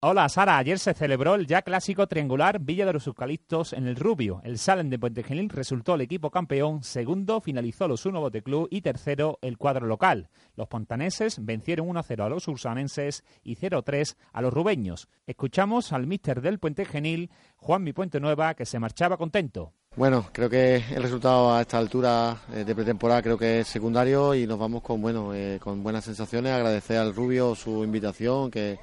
Hola Sara, ayer se celebró el ya clásico triangular Villa de los Eucaliptos en el Rubio. El Salem de Puente Genil resultó el equipo campeón, segundo finalizó los Uno Bote Club y tercero el cuadro local. Los pontaneses vencieron 1-0 a los ursanenses y 0-3 a los rubeños. Escuchamos al míster del Puente Genil, Juan Mi Puente Nueva, que se marchaba contento. Bueno, creo que el resultado a esta altura eh, de pretemporada creo que es secundario y nos vamos con bueno, eh, con buenas sensaciones. Agradecer al Rubio su invitación que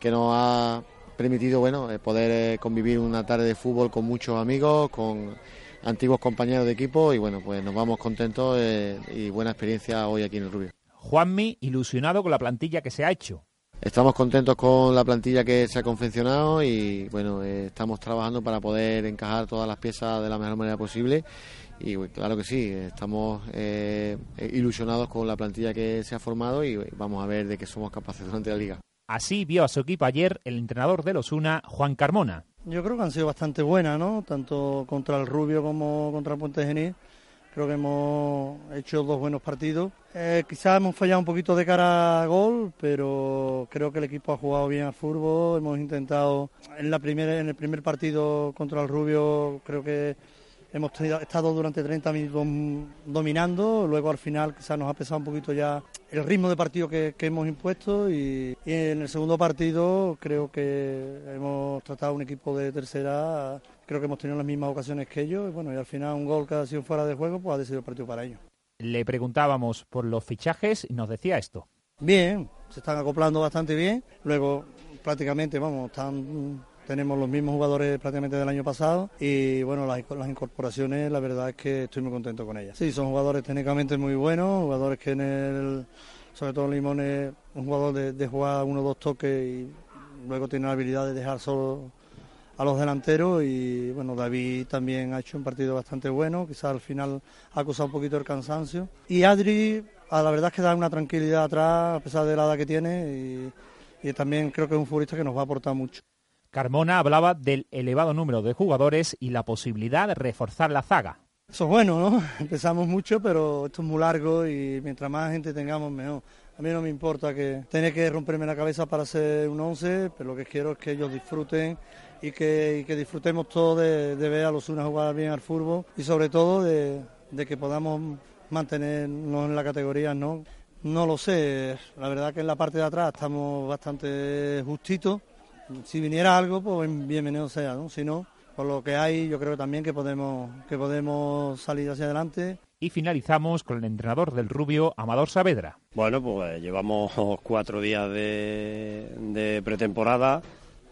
que nos ha permitido bueno eh, poder eh, convivir una tarde de fútbol con muchos amigos, con antiguos compañeros de equipo y bueno, pues nos vamos contentos y buena experiencia hoy aquí en el Rubio. Juanmi, ilusionado con la plantilla que se ha hecho. Estamos contentos con la plantilla que se ha confeccionado y bueno, estamos trabajando para poder encajar todas las piezas de la mejor manera posible y claro que sí, estamos ilusionados con la plantilla que se ha formado y vamos a ver de qué somos capaces durante la liga. Así vio a su equipo ayer el entrenador de los Una, Juan Carmona. Yo creo que han sido bastante buenas, ¿no? Tanto contra el Rubio como contra el Puente Genil. Creo que hemos hecho dos buenos partidos. Eh, quizás hemos fallado un poquito de cara a gol, pero creo que el equipo ha jugado bien al fútbol. Hemos intentado en la primera, en el primer partido contra el Rubio, creo que hemos estado durante 30 minutos dominando, luego al final quizás nos ha pesado un poquito ya el ritmo de partido que, hemos impuesto y, en el segundo partido creo que hemos tratado un equipo de tercera, creo que hemos tenido las mismas ocasiones que ellos y bueno, y al final un gol que ha sido fuera de juego pues ha decidido el partido para ellos. Le preguntábamos por los fichajes y nos decía esto. Bien, se están acoplando bastante bien, luego prácticamente, vamos, están tenemos los mismos jugadores prácticamente del año pasado y bueno, las, incorporaciones la verdad es que estoy muy contento con ellas. Sí, son jugadores técnicamente muy buenos, jugadores que en el, sobre todo Limón es un jugador de, jugar uno o dos toques y luego tiene la habilidad de dejar solo a los delanteros y bueno, David también ha hecho un partido bastante bueno, quizás al final ha acusado un poquito el cansancio. Y Adri, a la verdad es que da una tranquilidad atrás a pesar de la edad que tiene y también creo que es un futbolista que nos va a aportar mucho. Carmona hablaba del elevado número de jugadores y la posibilidad de reforzar la zaga. Eso es bueno, ¿no? Empezamos mucho, pero esto es muy largo y mientras más gente tengamos, mejor. A mí no me importa que tenga que romperme la cabeza para hacer un 11, pero lo que quiero es que ellos disfruten y que, disfrutemos todos de, ver a los unos jugar bien al fútbol y sobre todo de, de que podamos mantenernos en la categoría, ¿no? No lo sé, la verdad que en la parte de atrás estamos bastante justitos si viniera algo, pues bienvenido sea, ¿no? Si no, por lo que hay, yo creo también que podemos, que podemos salir hacia adelante. Y finalizamos con el entrenador del Rubio, Amador Saavedra. Bueno, pues llevamos cuatro días de, pretemporada.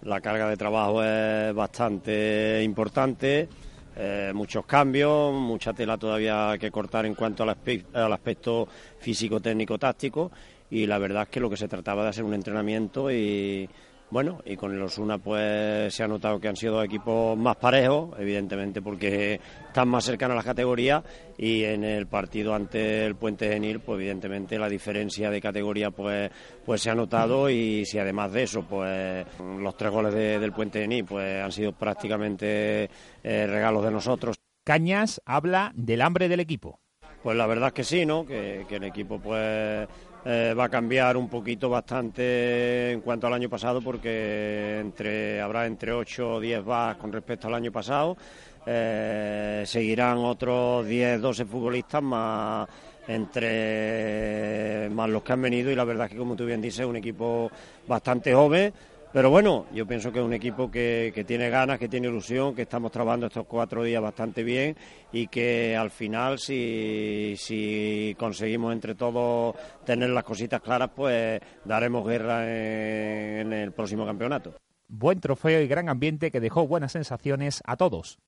La carga de trabajo es bastante importante. Eh, muchos cambios, mucha tela todavía que cortar en cuanto al, al aspecto físico, técnico, táctico. Y la verdad es que lo que se trataba de hacer un entrenamiento y bueno, y con el Osuna pues se ha notado que han sido equipos más parejos, evidentemente porque están más cercanos a las categorías y en el partido ante el Puente Genil, pues evidentemente la diferencia de categoría pues pues se ha notado y si además de eso pues los tres goles del Puente Genil pues han sido prácticamente eh, regalos de nosotros. Cañas habla del hambre del equipo. Pues la verdad es que sí, ¿no? Que, el equipo pues eh, va a cambiar un poquito bastante en cuanto al año pasado porque entre habrá entre 8 o 10 vas con respecto al año pasado. Eh, seguirán otros 10, 12 futbolistas más entre más los que han venido y la verdad es que como tú bien dices es un equipo bastante joven pero bueno, yo pienso que es un equipo que, tiene ganas, que tiene ilusión, que estamos trabajando estos cuatro días bastante bien y que al final, si, si conseguimos entre todos tener las cositas claras, pues daremos guerra en el próximo campeonato. Buen trofeo y gran ambiente que dejó buenas sensaciones a todos.